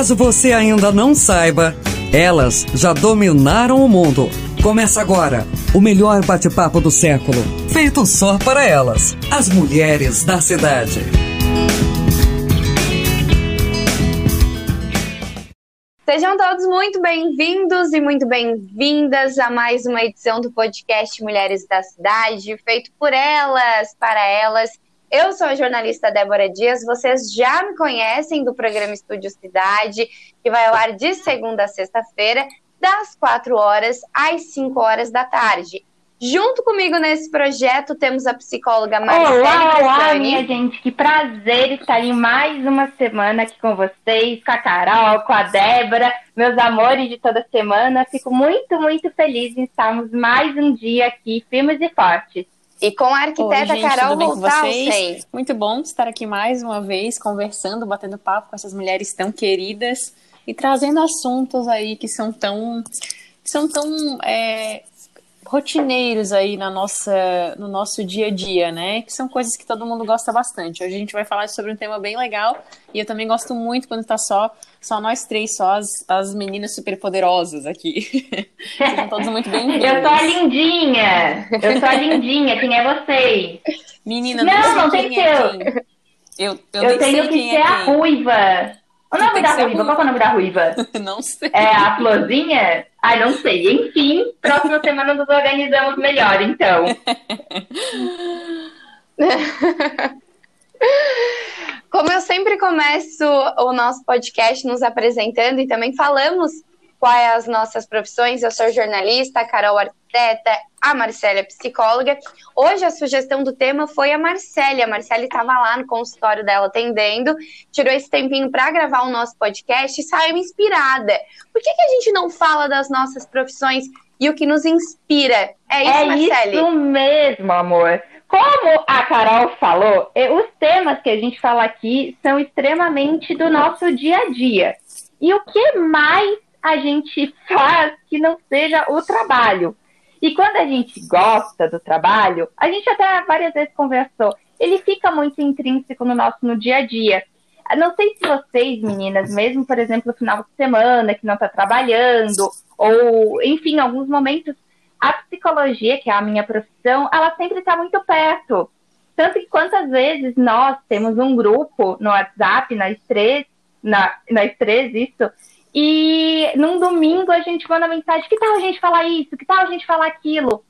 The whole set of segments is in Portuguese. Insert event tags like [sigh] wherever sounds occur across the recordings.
Caso você ainda não saiba, elas já dominaram o mundo. Começa agora o melhor bate-papo do século, feito só para elas, as mulheres da cidade. Sejam todos muito bem-vindos e muito bem-vindas a mais uma edição do podcast Mulheres da Cidade, feito por elas, para elas. Eu sou a jornalista Débora Dias, vocês já me conhecem do programa Estúdio Cidade, que vai ao ar de segunda a sexta-feira, das 4 horas às 5 horas da tarde. Junto comigo nesse projeto temos a psicóloga Marcela Olá, olá, minha gente. Que prazer estar em mais uma semana aqui com vocês, com a Carol, com a Débora, meus amores de toda semana. Fico muito, muito feliz em estarmos mais um dia aqui, firmes e fortes. E com a arquiteta Oi, gente, Carol Voltausem. Muito bom estar aqui mais uma vez, conversando, batendo papo com essas mulheres tão queridas e trazendo assuntos aí que são tão, que são tão é, rotineiros aí na nossa, no nosso dia a dia, né? Que são coisas que todo mundo gosta bastante. Hoje a gente vai falar sobre um tema bem legal e eu também gosto muito quando tá só, só nós três, só as, as meninas superpoderosas aqui. [laughs] Sejam todos muito bem-vindos. Eu sou a lindinha! Eu sou a lindinha, quem é vocês? Menina, Não, não quem tem que é ser. Eu, eu, Eu, tenho que quem ser é a ruiva. O nome da ruiva, qual é o nome da ruiva? [laughs] Não sei. É a florzinha? Ai, não sei. Enfim, próxima [laughs] semana nos organizamos melhor, então. [laughs] Como eu sempre começo o nosso podcast nos apresentando e também falamos quais as nossas profissões, eu sou jornalista, a Carol arquiteta, a Marcela é psicóloga. Hoje a sugestão do tema foi a Marcele. A Marcele estava lá no consultório dela atendendo, tirou esse tempinho para gravar o nosso podcast e saiu inspirada. Por que, que a gente não fala das nossas profissões e o que nos inspira? É isso, é Marcele? isso mesmo, amor. Como a Carol falou, eh, os temas que a gente fala aqui são extremamente do nosso dia a dia. E o que mais a gente faz que não seja o trabalho? E quando a gente gosta do trabalho, a gente até várias vezes conversou, ele fica muito intrínseco no nosso no dia a dia. Não sei se vocês, meninas, mesmo, por exemplo, no final de semana, que não está trabalhando, ou, enfim, alguns momentos, a psicologia, que é a minha profissão, ela sempre está muito perto. Tanto que quantas vezes nós temos um grupo no WhatsApp, nós três, na, nós três, isso, e num domingo a gente manda mensagem, que tal a gente falar isso? Que tal a gente falar aquilo?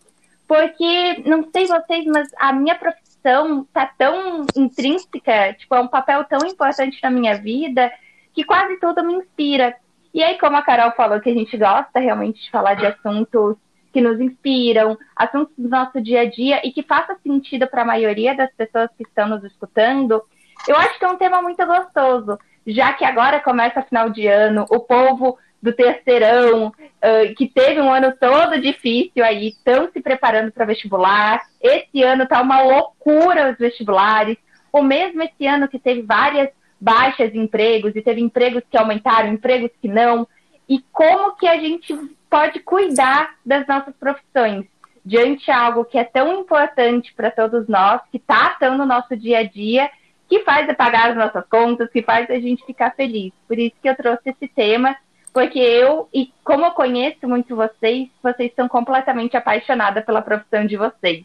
Porque, não sei vocês, mas a minha profissão tá tão intrínseca, tipo, é um papel tão importante na minha vida, que quase tudo me inspira. E aí, como a Carol falou, que a gente gosta realmente de falar de assuntos que nos inspiram, assuntos do nosso dia a dia e que faça sentido para a maioria das pessoas que estão nos escutando, eu acho que é um tema muito gostoso, já que agora começa final de ano, o povo do terceirão, uh, que teve um ano todo difícil aí, estão se preparando para vestibular. Esse ano tá uma loucura os vestibulares. O mesmo esse ano que teve várias baixas de empregos e teve empregos que aumentaram, empregos que não. E como que a gente pode cuidar das nossas profissões diante de algo que é tão importante para todos nós, que está tão no nosso dia a dia, que faz pagar as nossas contas, que faz a gente ficar feliz. Por isso que eu trouxe esse tema, porque eu, e como eu conheço muito vocês, vocês são completamente apaixonadas pela profissão de vocês.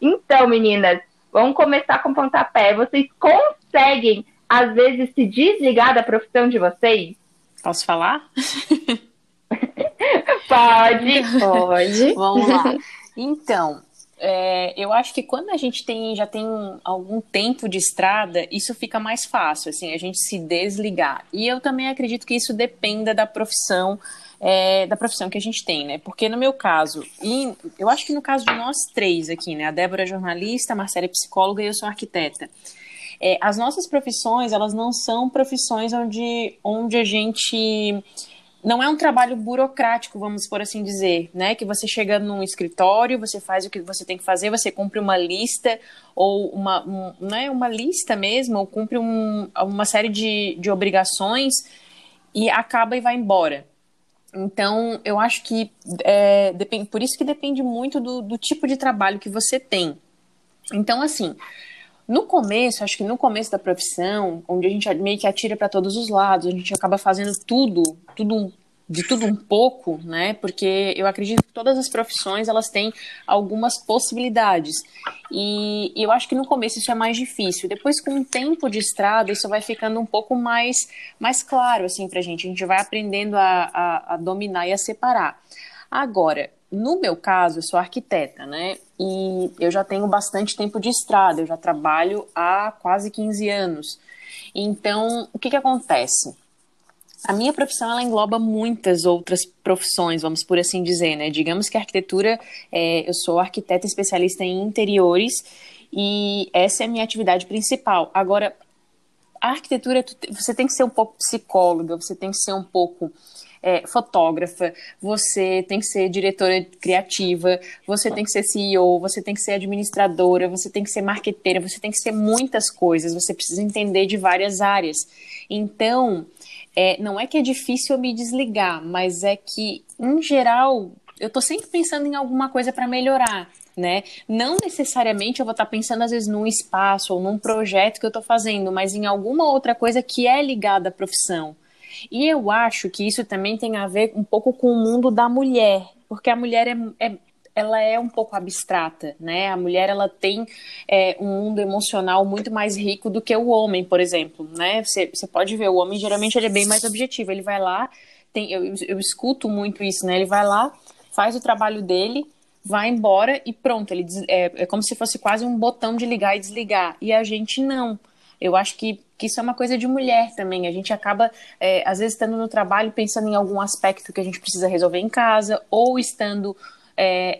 Então, meninas, vamos começar com pontapé. Vocês conseguem, às vezes, se desligar da profissão de vocês? Posso falar? [laughs] Pode. Pode. [laughs] Vamos lá. [laughs] Então, é, eu acho que quando a gente tem, já tem algum tempo de estrada, isso fica mais fácil, assim, a gente se desligar. E eu também acredito que isso dependa da profissão, é, da profissão que a gente tem, né? Porque no meu caso, e eu acho que no caso de nós três aqui, né? A Débora é jornalista, a Marcela é psicóloga e eu sou arquiteta. É, as nossas profissões, elas não são profissões onde, onde a gente não é um trabalho burocrático, vamos por assim dizer, né? Que você chega num escritório, você faz o que você tem que fazer, você cumpre uma lista ou uma, um, não é uma lista mesmo, ou cumpre um, uma série de, de obrigações e acaba e vai embora. Então, eu acho que é, depende, por isso que depende muito do, do tipo de trabalho que você tem. Então, assim, No começo, acho que no começo da profissão, onde a gente meio que atira para todos os lados, a gente acaba fazendo tudo, tudo de tudo um pouco, né? Porque eu acredito que todas as profissões elas têm algumas possibilidades. E, e eu acho que no começo isso é mais difícil. Depois, com o tempo de estrada, isso vai ficando um pouco mais, mais claro assim pra gente. A gente vai aprendendo a, a, a dominar e a separar. Agora, no meu caso, eu sou arquiteta, né? E eu já tenho bastante tempo de estrada, eu já trabalho há quase 15 anos. Então, o que, que acontece? A minha profissão ela engloba muitas outras profissões, vamos por assim dizer, né? Digamos que a arquitetura, é, eu sou arquiteta especialista em interiores e essa é a minha atividade principal. Agora, a arquitetura, você tem que ser um pouco psicóloga, você tem que ser um pouco é, fotógrafa, você tem que ser diretora criativa, você tem que ser CEO, você tem que ser administradora, você tem que ser marqueteira, você tem que ser muitas coisas, você precisa entender de várias áreas. Então, é, não é que é difícil eu me desligar, mas é que, em geral, eu estou sempre pensando em alguma coisa para melhorar. Né? Não necessariamente eu vou estar tá pensando, às vezes, num espaço ou num projeto que eu estou fazendo, mas em alguma outra coisa que é ligada à profissão. E eu acho que isso também tem a ver um pouco com o mundo da mulher, porque a mulher é, é ela é um pouco abstrata, né? A mulher ela tem é, um mundo emocional muito mais rico do que o homem, por exemplo, né? Você, pode ver o homem geralmente ele é bem mais objetivo, ele vai lá, tem, eu, eu escuto muito isso, né? Ele vai lá, faz o trabalho dele, vai embora e pronto, ele é, é como se fosse quase um botão de ligar e desligar. E a gente não. Eu acho que, que isso é uma coisa de mulher também. A gente acaba, é, às vezes, estando no trabalho pensando em algum aspecto que a gente precisa resolver em casa, ou estando é,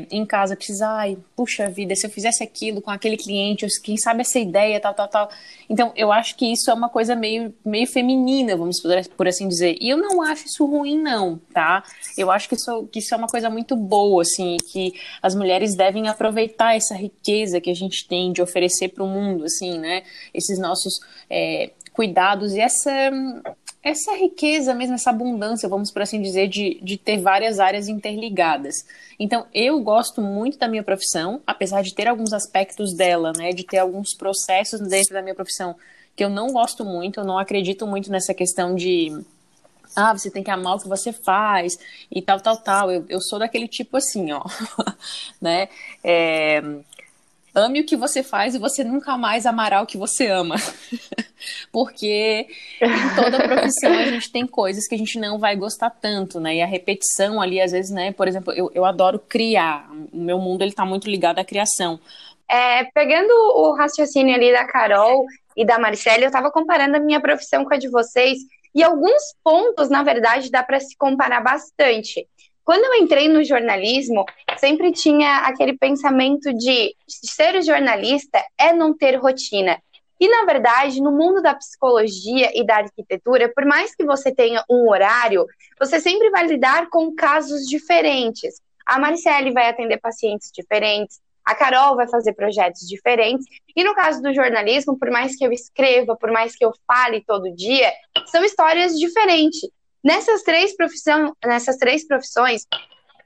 é, em casa precisa, ai, puxa vida, se eu fizesse aquilo com aquele cliente, quem sabe essa ideia, tal, tal, tal. Então, eu acho que isso é uma coisa meio, meio feminina, vamos por assim dizer. E eu não acho isso ruim, não, tá? Eu acho que isso, que isso é uma coisa muito boa, assim, que as mulheres devem aproveitar essa riqueza que a gente tem de oferecer para o mundo, assim, né? Esses nossos é, cuidados e essa essa riqueza mesmo, essa abundância, vamos por assim dizer, de, de ter várias áreas interligadas. Então, eu gosto muito da minha profissão, apesar de ter alguns aspectos dela, né, de ter alguns processos dentro da minha profissão que eu não gosto muito, eu não acredito muito nessa questão de ah, você tem que amar o que você faz e tal, tal, tal. Eu, eu sou daquele tipo assim, ó, [laughs] né? É, ame o que você faz e você nunca mais amará o que você ama. [laughs] Porque em toda profissão a gente tem coisas que a gente não vai gostar tanto, né? E a repetição ali, às vezes, né? Por exemplo, eu, eu adoro criar. O meu mundo, ele tá muito ligado à criação. É, pegando o raciocínio ali da Carol e da Maricela, eu estava comparando a minha profissão com a de vocês, e alguns pontos, na verdade, dá para se comparar bastante. Quando eu entrei no jornalismo, sempre tinha aquele pensamento de ser jornalista é não ter rotina. E, na verdade, no mundo da psicologia e da arquitetura, por mais que você tenha um horário, você sempre vai lidar com casos diferentes. A Marcele vai atender pacientes diferentes, a Carol vai fazer projetos diferentes. E no caso do jornalismo, por mais que eu escreva, por mais que eu fale todo dia, são histórias diferentes. Nessas três, nessas três profissões,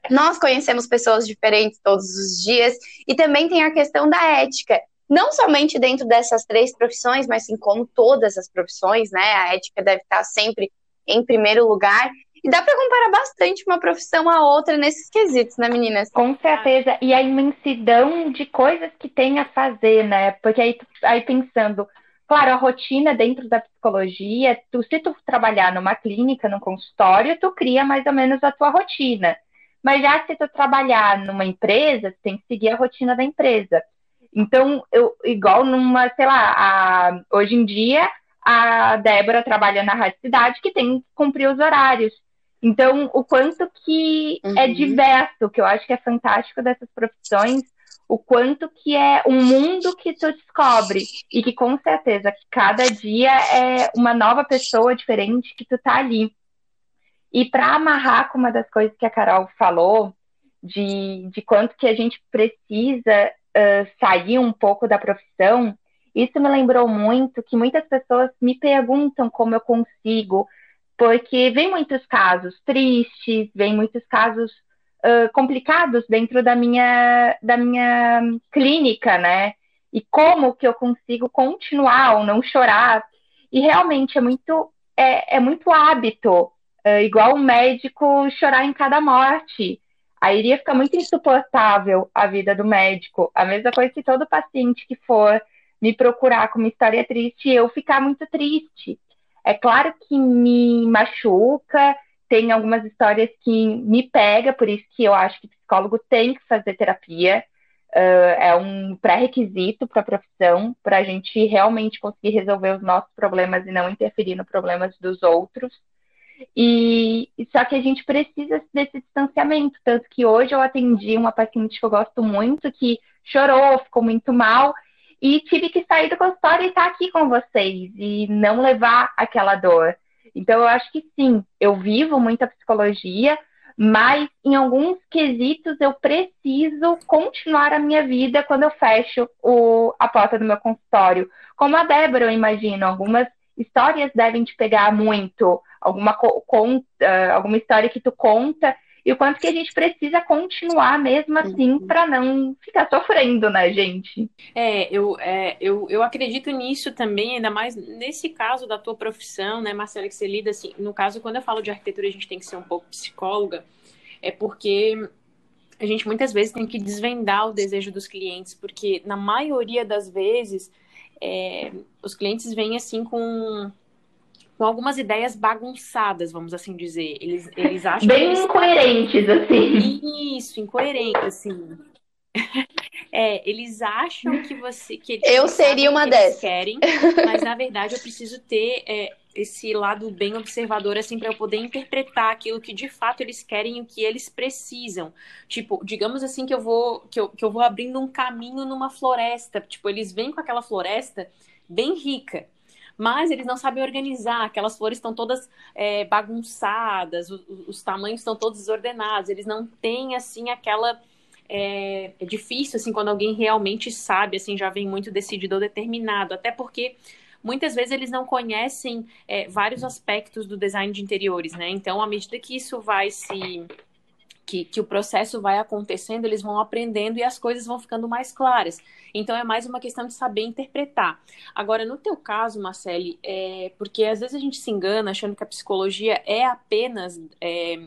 nós conhecemos pessoas diferentes todos os dias e também tem a questão da ética. Não somente dentro dessas três profissões, mas sim como todas as profissões, né? A ética deve estar sempre em primeiro lugar. E dá para comparar bastante uma profissão a outra nesses quesitos, né, meninas? Com certeza. E a imensidão de coisas que tem a fazer, né? Porque aí, aí pensando, Claro, a rotina dentro da psicologia, tu, se tu trabalhar numa clínica, num consultório, tu cria mais ou menos a tua rotina. Mas já se tu trabalhar numa empresa, tu tem que seguir a rotina da empresa. Então, eu, igual numa, sei lá, a, hoje em dia, a Débora trabalha na Rádio Cidade, que tem que cumprir os horários. Então, o quanto que é uhum. é diverso, que eu acho que é fantástico dessas profissões, o quanto que é um mundo que tu descobre e que com certeza cada dia é uma nova pessoa diferente que tu tá ali. E para amarrar com uma das coisas que a Carol falou, de, de quanto que a gente precisa uh, sair um pouco da profissão, isso me lembrou muito que muitas pessoas me perguntam como eu consigo, porque vem muitos casos tristes, vem muitos casos uh, complicados dentro da minha, da minha clínica, né? e como que eu consigo continuar ou não chorar. E realmente é muito, é, é muito hábito, igual um médico chorar em cada morte. Aí iria ficar muito insuportável a vida do médico. A mesma coisa se todo paciente que for me procurar com uma história triste, eu ficar muito triste. É claro que me machuca, tem algumas histórias que me pega, por isso que eu acho que psicólogo tem que fazer terapia. Uh, é um pré-requisito para a profissão, para a gente realmente conseguir resolver os nossos problemas e não interferir nos problemas dos outros. E só que a gente precisa desse distanciamento, tanto que hoje eu atendi uma paciente que eu gosto muito, que chorou, ficou muito mal, e tive que sair do consultório e estar aqui com vocês e não levar aquela dor. Então eu acho que sim, eu vivo muita psicologia, mas em alguns quesitos eu preciso continuar a minha vida quando eu fecho o, a porta do meu consultório. Como a Débora, eu imagino, algumas histórias devem te pegar muito, alguma, conta, uh, alguma história que tu conta, e o quanto que a gente precisa continuar mesmo assim uhum. para não ficar sofrendo, né, gente? É eu, é, eu, eu acredito nisso também, ainda mais nesse caso da tua profissão, né, Marcela, que você lida assim. No caso, quando eu falo de arquitetura, a gente tem que ser um pouco psicóloga, é porque a gente muitas vezes tem que desvendar o desejo dos clientes, porque na maioria das vezes é, os clientes vêm assim com, com algumas ideias bagunçadas, vamos assim dizer. Eles, eles acham. Bem eles... incoerentes, assim. Isso, incoerente, assim. [laughs] É, eles acham que você. Que eu seria uma dessas. querem, [laughs] mas na verdade eu preciso ter é, esse lado bem observador, assim, para eu poder interpretar aquilo que de fato eles querem e o que eles precisam. Tipo, digamos assim que eu vou que eu, que eu vou abrindo um caminho numa floresta. Tipo, eles vêm com aquela floresta bem rica mas eles não sabem organizar, aquelas flores estão todas é, bagunçadas, os, os, tamanhos estão todos desordenados, eles não têm, assim, aquela é, é difícil, assim, quando alguém realmente sabe, assim, já vem muito decidido ou determinado. Até porque muitas vezes eles não conhecem é, vários aspectos do design de interiores, né? Então, à medida que isso vai se. Que, que o processo vai acontecendo, eles vão aprendendo e as coisas vão ficando mais claras. Então, é mais uma questão de saber interpretar. Agora, no teu caso, Marcele, é, porque às vezes a gente se engana achando que a psicologia é apenas. É,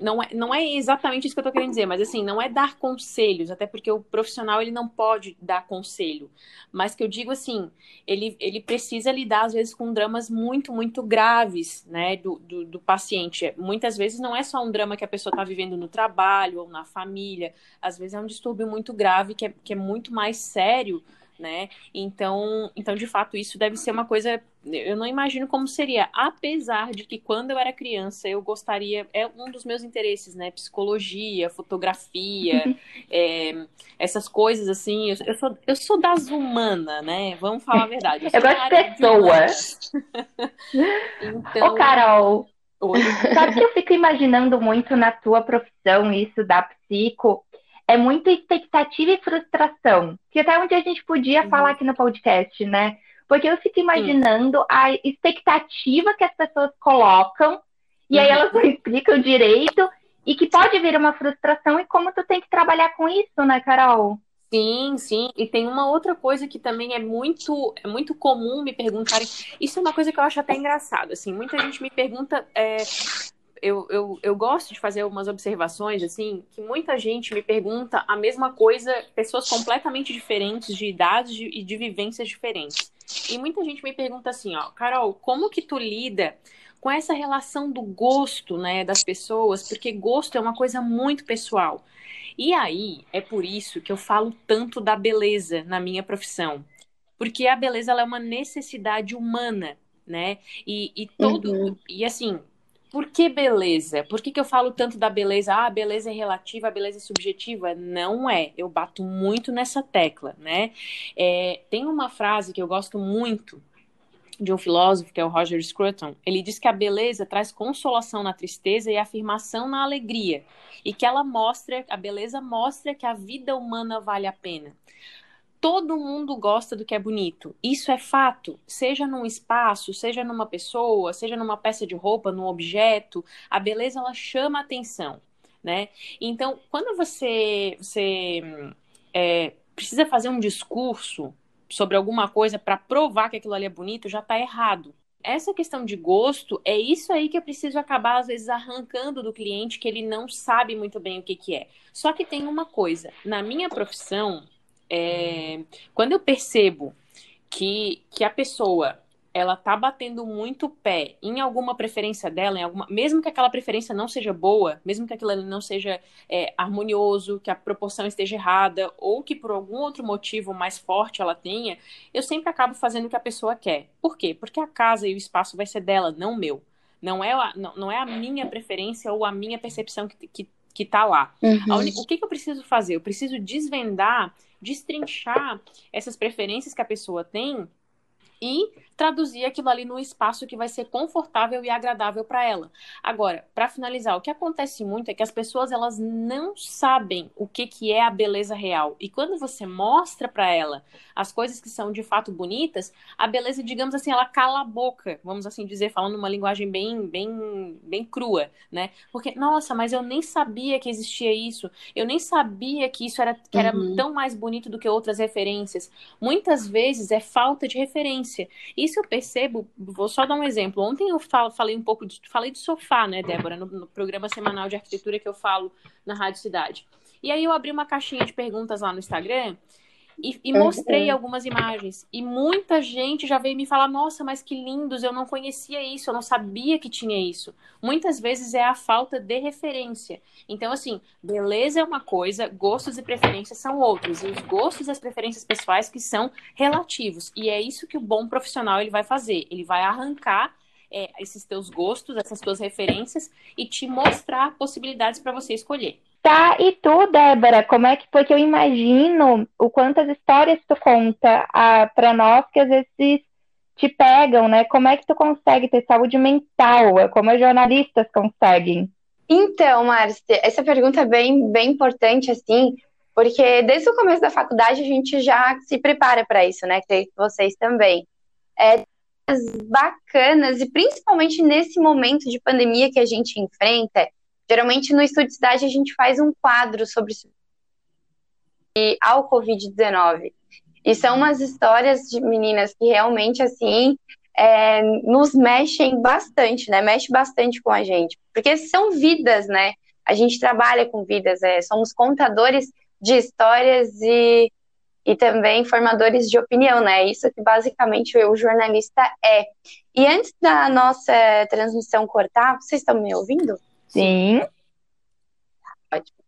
não é, não é exatamente isso que eu estou querendo dizer, mas assim, não é dar conselhos, até porque o profissional ele não pode dar conselho, mas que eu digo assim, ele, ele precisa lidar às vezes com dramas muito, muito graves, né, do, do, do paciente. Muitas vezes não é só um drama que a pessoa está vivendo no trabalho ou na família, às vezes é um distúrbio muito grave que é, que é muito mais sério né? Então, então, de fato, isso deve ser uma coisa. Eu não imagino como seria, apesar de que quando eu era criança eu gostaria, é um dos meus interesses, né? Psicologia, fotografia, [laughs] é, essas coisas assim. Eu, eu, sou, eu sou das humanas, né? Vamos falar a verdade. Eu, eu gosto de pessoas. [laughs] então... Ô, Carol. Oi. Sabe que eu fico imaginando muito na tua profissão isso da psico? É muita expectativa e frustração. Que até onde a gente podia uhum. falar aqui no podcast, né? Porque eu fico imaginando Sim. a expectativa que as pessoas colocam e uhum. aí elas [laughs] não explicam direito e que pode vir uma frustração e como tu tem que trabalhar com isso, né, Carol? Sim, sim. E tem uma outra coisa que também é muito, é muito comum me perguntarem. Isso é uma coisa que eu acho até engraçado. Assim, muita gente me pergunta é, eu, eu, eu gosto de fazer algumas observações, assim, que muita gente me pergunta a mesma coisa, pessoas completamente diferentes, de idades e de vivências diferentes. E muita gente me pergunta assim, ó, Carol, como que tu lida com essa relação do gosto, né, das pessoas? Porque gosto é uma coisa muito pessoal. E aí, é por isso que eu falo tanto da beleza na minha profissão. Porque a beleza é uma necessidade humana, né? E, e todo. Uhum. E assim, por que beleza? Por que, que eu falo tanto da beleza? Ah, a beleza é relativa, a beleza é subjetiva? Não é. Eu bato muito nessa tecla, né? É, tem uma frase que eu gosto muito de um filósofo, que é o Roger Scruton. Ele diz que a beleza traz consolação na tristeza e afirmação na alegria. E que ela mostra, a beleza mostra que a vida humana vale a pena todo mundo gosta do que é bonito. Isso é fato. Seja num espaço, seja numa pessoa, seja numa peça de roupa, num objeto, a beleza ela chama atenção, né? Então, quando você você é, precisa fazer um discurso sobre alguma coisa para provar que aquilo ali é bonito, já está errado. Essa questão de gosto é isso aí que eu preciso acabar, às vezes, arrancando do cliente que ele não sabe muito bem o que, que é. Só que tem uma coisa: na minha profissão, é, quando eu percebo que, que a pessoa ela tá batendo muito pé em alguma preferência dela, em alguma, mesmo que aquela preferência não seja boa, mesmo que aquilo não seja é, harmonioso, que a proporção esteja errada, ou que por algum outro motivo mais forte ela tenha, eu sempre acabo fazendo o que a pessoa quer. Por quê? Porque a casa e o espaço vai ser dela, não meu. Não é a, não, não é a minha preferência ou a minha percepção que, que, que tá lá. Uhum. Un... O que, que eu preciso fazer? Eu preciso desvendar, destrinchar essas preferências que a pessoa tem e traduzir aquilo ali num espaço que vai ser confortável e agradável para ela. Agora, para finalizar, o que acontece muito é que as pessoas elas não sabem o que, que é a beleza real. E quando você mostra para ela as coisas que são de fato bonitas, a beleza, digamos assim, ela cala a boca, vamos assim dizer, falando uma linguagem bem bem bem crua, né? Porque nossa, mas eu nem sabia que existia isso. Eu nem sabia que isso era que era uhum. tão mais bonito do que outras referências. Muitas vezes é falta de referência. E isso eu percebo, vou só dar um exemplo. Ontem eu falo, falei um pouco, de, falei de sofá, né, Débora, no, no, programa semanal de arquitetura que eu falo na Rádio Cidade. E aí eu abri uma caixinha de perguntas lá no Instagram e, e mostrei uhum. algumas imagens. E muita gente já veio me falar: nossa, mas que lindos, eu não conhecia isso, eu não sabia que tinha isso. Muitas vezes é a falta de referência. Então, assim, beleza é uma coisa, gostos e preferências são outros. E os gostos e as preferências pessoais que são relativos. E é isso que o bom profissional ele vai fazer. Ele vai arrancar é, esses teus gostos, essas tuas referências e te mostrar possibilidades para você escolher. Tá, e tu, Débora, como é que, porque eu imagino o quantas histórias tu conta para nós que às vezes te pegam, né? Como é que tu consegue ter saúde mental? Como as jornalistas conseguem? Então, Márcia, essa pergunta é bem, bem importante, assim, porque desde o começo da faculdade a gente já se prepara para isso, né? Que vocês também. É bacanas, e principalmente nesse momento de pandemia que a gente enfrenta, Geralmente no Estúdio Cidade a gente faz um quadro sobre ao Covid-19. E são umas histórias de meninas que realmente, assim, é, nos mexem bastante, né? Mexe bastante com a gente. Porque são vidas, né? A gente trabalha com vidas, é, somos contadores de histórias e, e também formadores de opinião, né? Isso que basicamente o jornalista é. E antes da nossa transmissão cortar, vocês estão me ouvindo? Sim. Ótimo.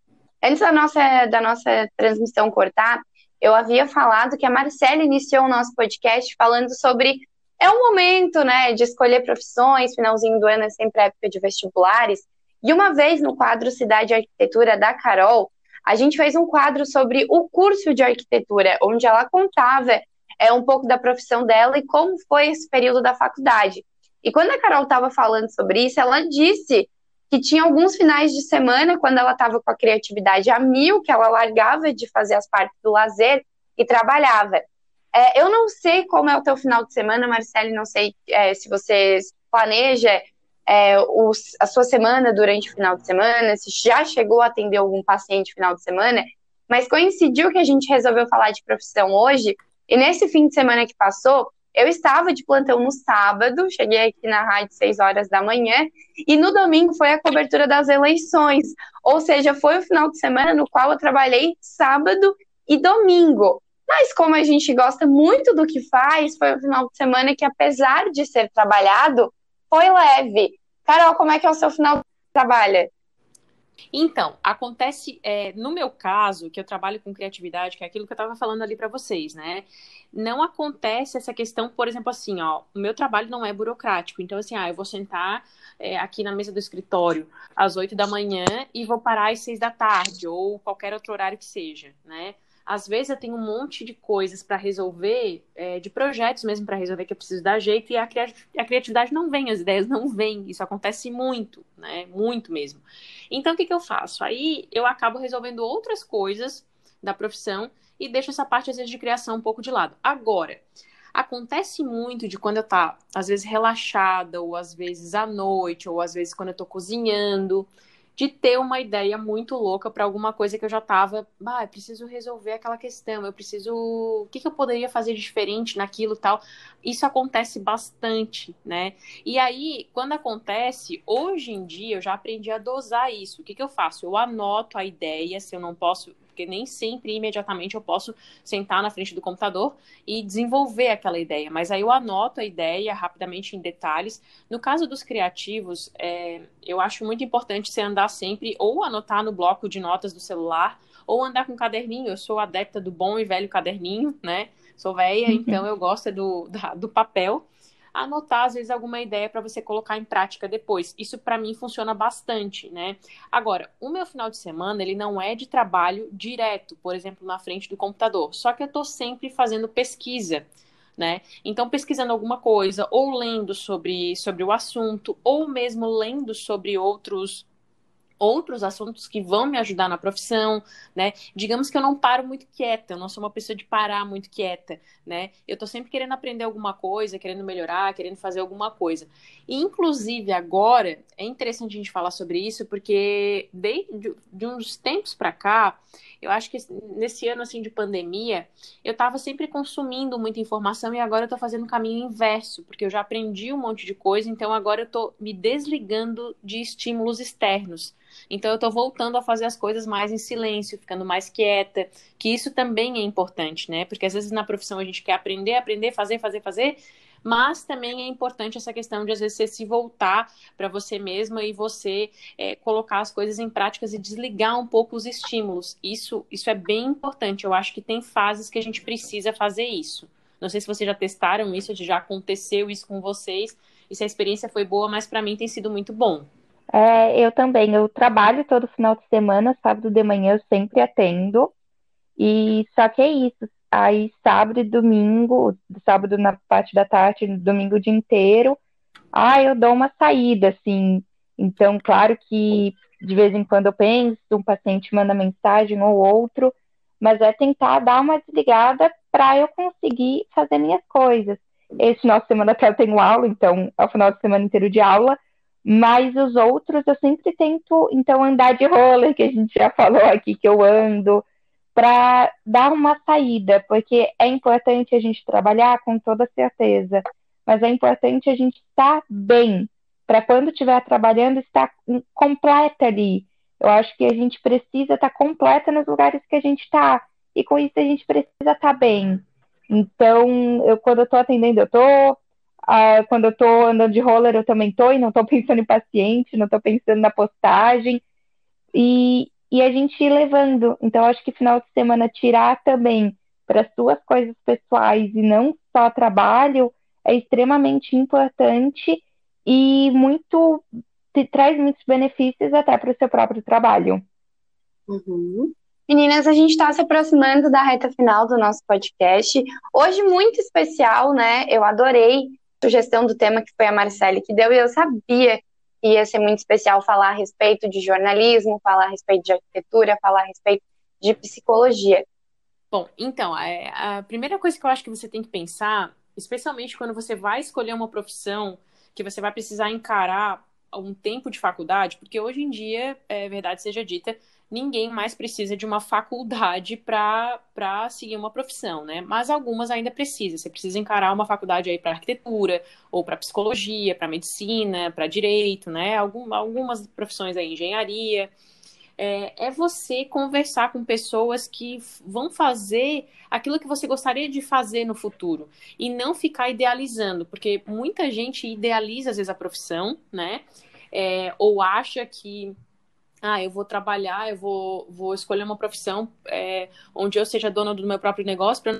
Antes da nossa, da nossa transmissão cortar, eu havia falado que a Marcela iniciou o nosso podcast falando sobre é um momento, né, de escolher profissões, finalzinho do ano é sempre época de vestibulares. E uma vez no quadro Cidade de Arquitetura da Carol, a gente fez um quadro sobre o curso de arquitetura, onde ela contava é, um pouco da profissão dela e como foi esse período da faculdade. E quando a Carol estava falando sobre isso, ela disse que tinha alguns finais de semana, quando ela estava com a criatividade a mil, que ela largava de fazer as partes do lazer e trabalhava. É, eu não sei como é o teu final de semana, Marcele, não sei é, se você planeja é, os, a sua semana durante o final de semana, se já chegou a atender algum paciente final de semana, mas coincidiu que a gente resolveu falar de profissão hoje, e nesse fim de semana que passou, eu estava de plantão no sábado, cheguei aqui na rádio 6 horas da manhã, e no domingo foi a cobertura das eleições. Ou seja, foi o final de semana no qual eu trabalhei sábado e domingo. Mas como a gente gosta muito do que faz, foi o final de semana que, apesar de ser trabalhado, foi leve. Carol, como é que é o seu final de trabalho? Então, acontece, é, no meu caso, que eu trabalho com criatividade, que é aquilo que eu estava falando ali para vocês, né? Não acontece essa questão, por exemplo, assim, ó, o meu trabalho não é burocrático. Então, assim, ah, eu vou sentar é, aqui na mesa do escritório às oito da manhã e vou parar às seis da tarde, ou qualquer outro horário que seja, né? Às vezes eu tenho um monte de coisas para resolver, é, de projetos mesmo para resolver que eu preciso dar jeito e a, cri a, criatividade não vem, as ideias não vêm. Isso acontece muito, né? Muito mesmo. Então o que, que eu faço? Aí eu acabo resolvendo outras coisas da profissão e deixo essa parte às vezes de criação um pouco de lado. Agora, acontece muito de quando eu tá às vezes relaxada ou às vezes à noite ou às vezes quando eu tô cozinhando, de ter uma ideia muito louca para alguma coisa que eu já estava, ah, eu preciso resolver aquela questão, eu preciso, o que, que eu poderia fazer diferente naquilo tal. Isso acontece bastante, né? E aí, quando acontece, hoje em dia eu já aprendi a dosar isso. O que, que eu faço? Eu anoto a ideia, se eu não posso porque nem sempre imediatamente eu posso sentar na frente do computador e desenvolver aquela ideia, mas aí eu anoto a ideia rapidamente em detalhes. No caso dos criativos, é, eu acho muito importante você andar sempre ou anotar no bloco de notas do celular ou andar com caderninho. Eu sou adepta do bom e velho caderninho, né? Sou velha, uhum. então eu gosto do, do papel anotar, às vezes, alguma ideia para você colocar em prática depois. Isso, para mim, funciona bastante, né? Agora, o meu final de semana, ele não é de trabalho direto, por exemplo, na frente do computador. Só que eu estou sempre fazendo pesquisa. Né? Então, pesquisando alguma coisa, ou lendo sobre, sobre o assunto, ou mesmo lendo sobre outros outros assuntos que vão me ajudar na profissão, né? Digamos que eu não paro muito quieta, eu não sou uma pessoa de parar muito quieta, né? Eu tô sempre querendo aprender alguma coisa, querendo melhorar, querendo fazer alguma coisa. E, inclusive, agora, é interessante a gente falar sobre isso, porque desde de uns tempos para cá, eu acho que nesse ano, assim, de pandemia, eu tava sempre consumindo muita informação e agora eu tô fazendo o caminho inverso, porque eu já aprendi um monte de coisa, então agora eu tô me desligando de estímulos externos. Então eu estou voltando a fazer as coisas mais em silêncio, ficando mais quieta, que isso também é importante, né? Porque às vezes na profissão a gente quer aprender, aprender, fazer, fazer, fazer, mas também é importante essa questão de às vezes você se voltar para você mesma e você é, colocar as coisas em práticas e desligar um pouco os estímulos. Isso, isso é bem importante. Eu acho que tem fases que a gente precisa fazer isso. Não sei se vocês já testaram isso, já aconteceu isso com vocês, e se a experiência foi boa, mas para mim tem sido muito bom. É, eu também, eu trabalho todo final de semana, sábado de manhã eu sempre atendo, e só que é isso, aí sábado e domingo, sábado na parte da tarde, domingo o dia inteiro, ah, eu dou uma saída, assim, então, claro que de vez em quando eu penso, um paciente manda mensagem ou outro, mas é tentar dar uma desligada para eu conseguir fazer minhas coisas. Esse final de semana até eu tenho aula, então é o final de semana inteiro de aula, mas os outros eu sempre tento, então, andar de roller, que a gente já falou aqui que eu ando, para dar uma saída, porque é importante a gente trabalhar com toda certeza, mas é importante a gente estar bem, para quando estiver trabalhando, estar completa ali. Eu acho que a gente precisa estar completa nos lugares que a gente está, e com isso a gente precisa estar bem. Então, eu, quando eu estou atendendo, eu estou ah, quando eu estou andando de roller, eu também estou e não estou [laughs] pensando em paciente, não estou pensando na postagem. E, e a gente ir levando. Então, acho que final de semana tirar também para suas coisas pessoais e não só trabalho é extremamente importante e muito traz muitos benefícios até para o seu próprio trabalho. Uhum. Meninas, a gente está se aproximando da reta final do nosso podcast. Hoje, muito especial, né? Eu adorei sugestão do tema que foi a Marcele que deu, e eu sabia que ia ser muito especial falar a respeito de jornalismo, falar a respeito de arquitetura, falar a respeito de psicologia. Bom, então, é, a primeira coisa que eu acho que você tem que pensar, especialmente quando você vai escolher uma profissão que você vai precisar encarar um tempo de faculdade, porque hoje em dia, é verdade seja dita, ninguém mais precisa de uma faculdade para seguir uma profissão, né? Mas algumas ainda precisam. Você precisa encarar uma faculdade aí para arquitetura, ou para psicologia, para medicina, para direito, né? Algum, algumas profissões aí, engenharia. É, é, você conversar com pessoas que vão fazer aquilo que você gostaria de fazer no futuro e não ficar idealizando, porque muita gente idealiza às vezes a profissão, né? É, ou acha que ah, eu vou trabalhar, eu vou, vou escolher uma profissão é, onde eu seja dona do meu próprio negócio. Pra...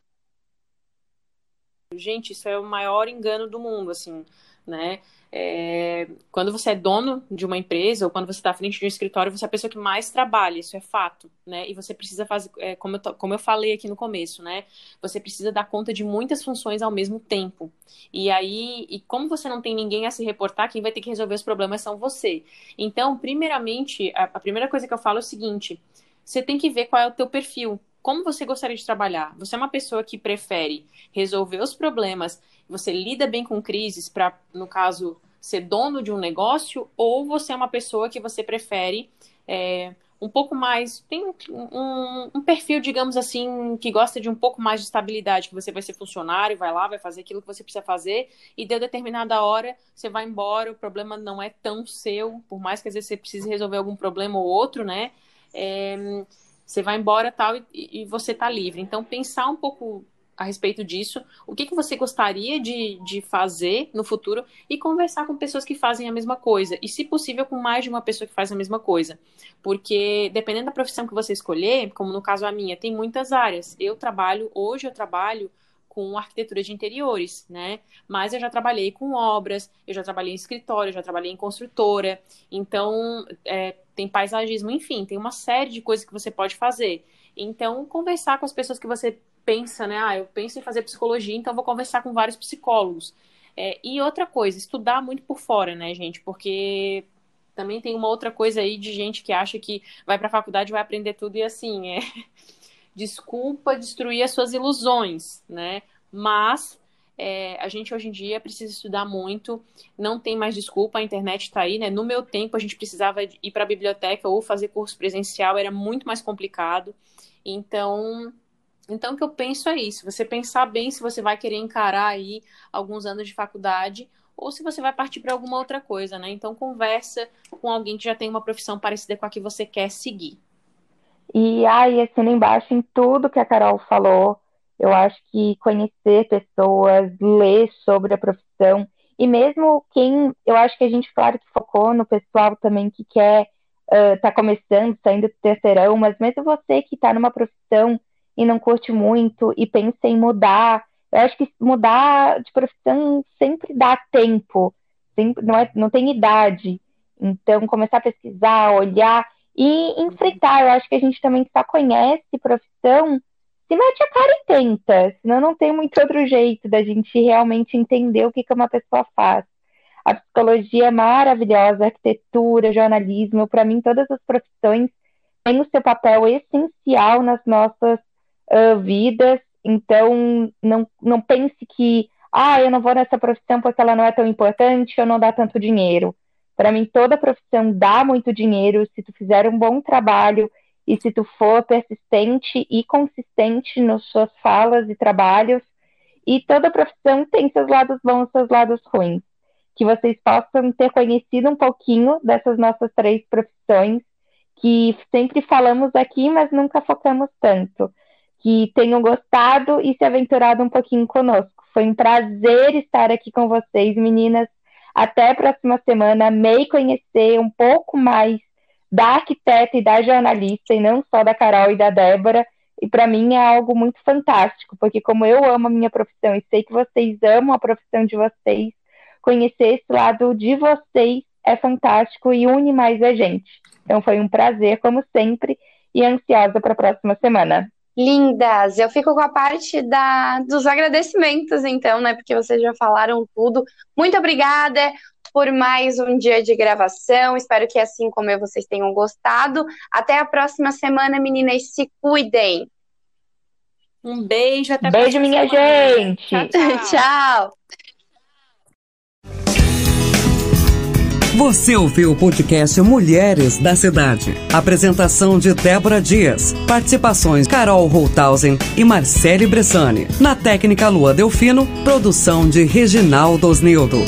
Gente, isso é o maior engano do mundo, assim, né? É, quando você é dono de uma empresa ou quando você está à frente de um escritório, você é a pessoa que mais trabalha, isso é fato, né? E você precisa fazer, é, como, eu, como eu falei aqui no começo, né? Você precisa dar conta de muitas funções ao mesmo tempo. E aí, e como você não tem ninguém a se reportar, quem vai ter que resolver os problemas são você. Então, primeiramente, a, a primeira coisa que eu falo é o seguinte: você tem que ver qual é o teu perfil como você gostaria de trabalhar? Você é uma pessoa que prefere resolver os problemas, você lida bem com crises para, no caso, ser dono de um negócio ou você é uma pessoa que você prefere é, um pouco mais. Tem um, um, perfil, digamos assim, que gosta de um pouco mais de estabilidade, que você vai ser funcionário, vai lá, vai fazer aquilo que você precisa fazer, e deu determinada hora, você vai embora, o problema não é tão seu, por mais que às vezes você precise resolver algum problema ou outro, né? É, você vai embora tal e, e você tá livre. Então, pensar um pouco a respeito disso, o que, que você gostaria de, de fazer no futuro e conversar com pessoas que fazem a mesma coisa. E, se possível, com mais de uma pessoa que faz a mesma coisa. Porque, dependendo da profissão que você escolher, como no caso a minha, tem muitas áreas. Eu trabalho, hoje eu trabalho com arquitetura de interiores, né? Mas eu já trabalhei com obras, eu já trabalhei em escritório, eu já trabalhei em construtora. Então, é, tem paisagismo, enfim, tem uma série de coisas que você pode fazer. Então, conversar com as pessoas que você pensa, né? Ah, eu penso em fazer psicologia, então vou conversar com vários psicólogos. É, e outra coisa, estudar muito por fora, né, gente? Porque também tem uma outra coisa aí de gente que acha que vai para a faculdade vai aprender tudo e assim, é [laughs] desculpa destruir as suas ilusões, né? Mas é, a gente hoje em dia precisa estudar muito, não tem mais desculpa, a internet está aí, né? No meu tempo a gente precisava ir para a biblioteca ou fazer curso presencial, era muito mais complicado. Então, então, o que eu penso é isso: você pensar bem se você vai querer encarar aí alguns anos de faculdade ou se você vai partir para alguma outra coisa, né? Então, conversa com alguém que já tem uma profissão parecida com a que você quer seguir. E aí, assina embaixo em tudo que a Carol falou. Eu acho que conhecer pessoas, ler sobre a profissão, e mesmo quem, eu acho que a gente, claro, que focou no pessoal também que quer estar uh, começando, saindo do terceirão, mas mesmo você que está numa profissão e não curte muito e pensa em mudar. Eu acho que mudar de profissão sempre dá tempo, sempre, não, é, não tem idade. Então, começar a pesquisar, olhar e enfrentar. Eu acho que a gente também só conhece profissão se mete a cara e tenta, senão não tem muito outro jeito da gente realmente entender o que, que uma pessoa faz. A psicologia é maravilhosa, arquitetura, jornalismo, para mim todas as profissões têm o seu papel essencial nas nossas uh, vidas. Então, não, não pense que, ah, eu não vou nessa profissão porque ela não é tão importante ou não dá tanto dinheiro. Para mim, toda profissão dá muito dinheiro se tu fizer um bom trabalho e se tu for persistente e consistente nas suas falas e trabalhos. E toda profissão tem seus lados bons e seus lados ruins. Que vocês possam ter conhecido um pouquinho dessas nossas três profissões, que sempre falamos aqui, mas nunca focamos tanto que tenham gostado e se aventurado um pouquinho conosco. Foi um prazer estar aqui com vocês, meninas. Até a próxima semana. Amei conhecer um pouco mais da arquiteta e da jornalista, e não só da Carol e da Débora. E para mim é algo muito fantástico, porque como eu amo a minha profissão e sei que vocês amam a profissão de vocês, conhecer esse lado de vocês é fantástico e une mais a gente. Então foi um prazer, como sempre, e ansiosa para a próxima semana. Lindas! Eu fico com a parte da, dos agradecimentos, então, né? Porque vocês já falaram tudo. Muito obrigada por mais um dia de gravação. Espero que, assim como eu, vocês tenham gostado. Até a próxima semana, meninas. Se cuidem. Um beijo, até Beijo, minha semana. gente. tchau. tchau. [laughs] tchau. Você ouviu o podcast Mulheres da Cidade. Apresentação de Débora Dias. Participações Carol Holthausen e Marcele Bressani. Na técnica Lua Delfino, produção de Reginaldo Osnildo.